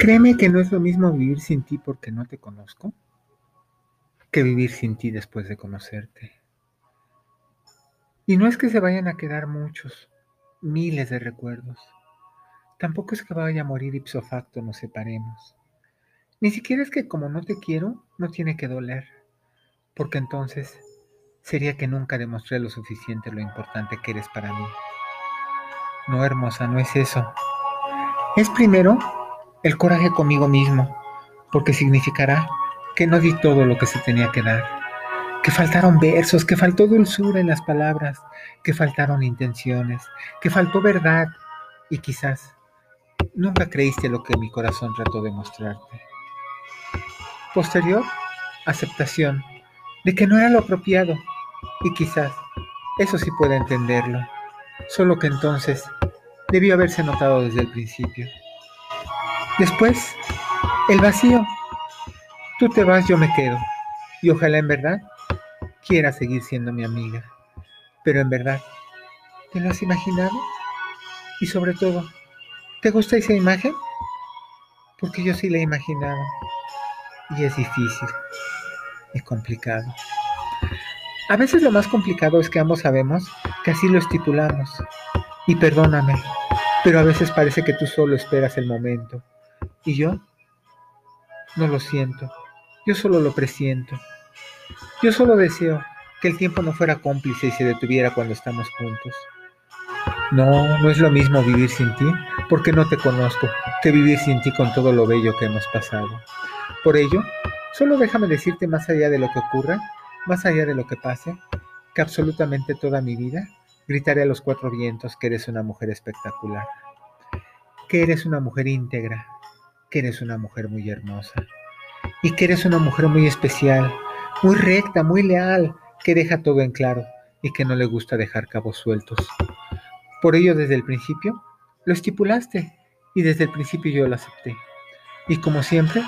Créeme que no es lo mismo vivir sin ti porque no te conozco que vivir sin ti después de conocerte. Y no es que se vayan a quedar muchos, miles de recuerdos. Tampoco es que vaya a morir ipso facto nos separemos. Ni siquiera es que como no te quiero, no tiene que doler, porque entonces sería que nunca demostré lo suficiente lo importante que eres para mí. No, hermosa, no es eso. Es primero el coraje conmigo mismo, porque significará que no di todo lo que se tenía que dar, que faltaron versos, que faltó dulzura en las palabras, que faltaron intenciones, que faltó verdad y quizás nunca creíste lo que mi corazón trató de mostrarte. Posterior, aceptación de que no era lo apropiado y quizás eso sí pueda entenderlo, solo que entonces debió haberse notado desde el principio. Después, el vacío. Tú te vas, yo me quedo. Y ojalá en verdad quiera seguir siendo mi amiga. Pero en verdad, ¿te lo has imaginado? Y sobre todo, ¿te gusta esa imagen? Porque yo sí la he imaginado. Y es difícil. Es complicado. A veces lo más complicado es que ambos sabemos que así lo estipulamos. Y perdóname, pero a veces parece que tú solo esperas el momento. Y yo no lo siento. Yo solo lo presiento. Yo solo deseo que el tiempo no fuera cómplice y se detuviera cuando estamos juntos. No, no es lo mismo vivir sin ti, porque no te conozco, que vivir sin ti con todo lo bello que hemos pasado. Por ello, solo déjame decirte más allá de lo que ocurra, más allá de lo que pase, que absolutamente toda mi vida gritaré a los cuatro vientos que eres una mujer espectacular, que eres una mujer íntegra, que eres una mujer muy hermosa y que eres una mujer muy especial, muy recta, muy leal, que deja todo en claro y que no le gusta dejar cabos sueltos. Por ello desde el principio lo estipulaste y desde el principio yo lo acepté. Y como siempre,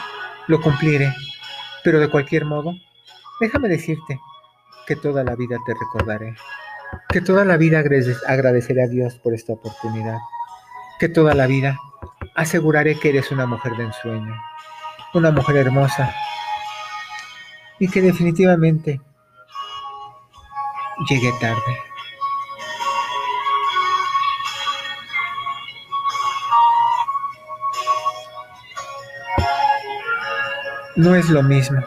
lo cumpliré. Pero de cualquier modo, déjame decirte que toda la vida te recordaré, que toda la vida agradeceré a Dios por esta oportunidad, que toda la vida aseguraré que eres una mujer de ensueño, una mujer hermosa y que definitivamente llegué tarde. No es lo mismo.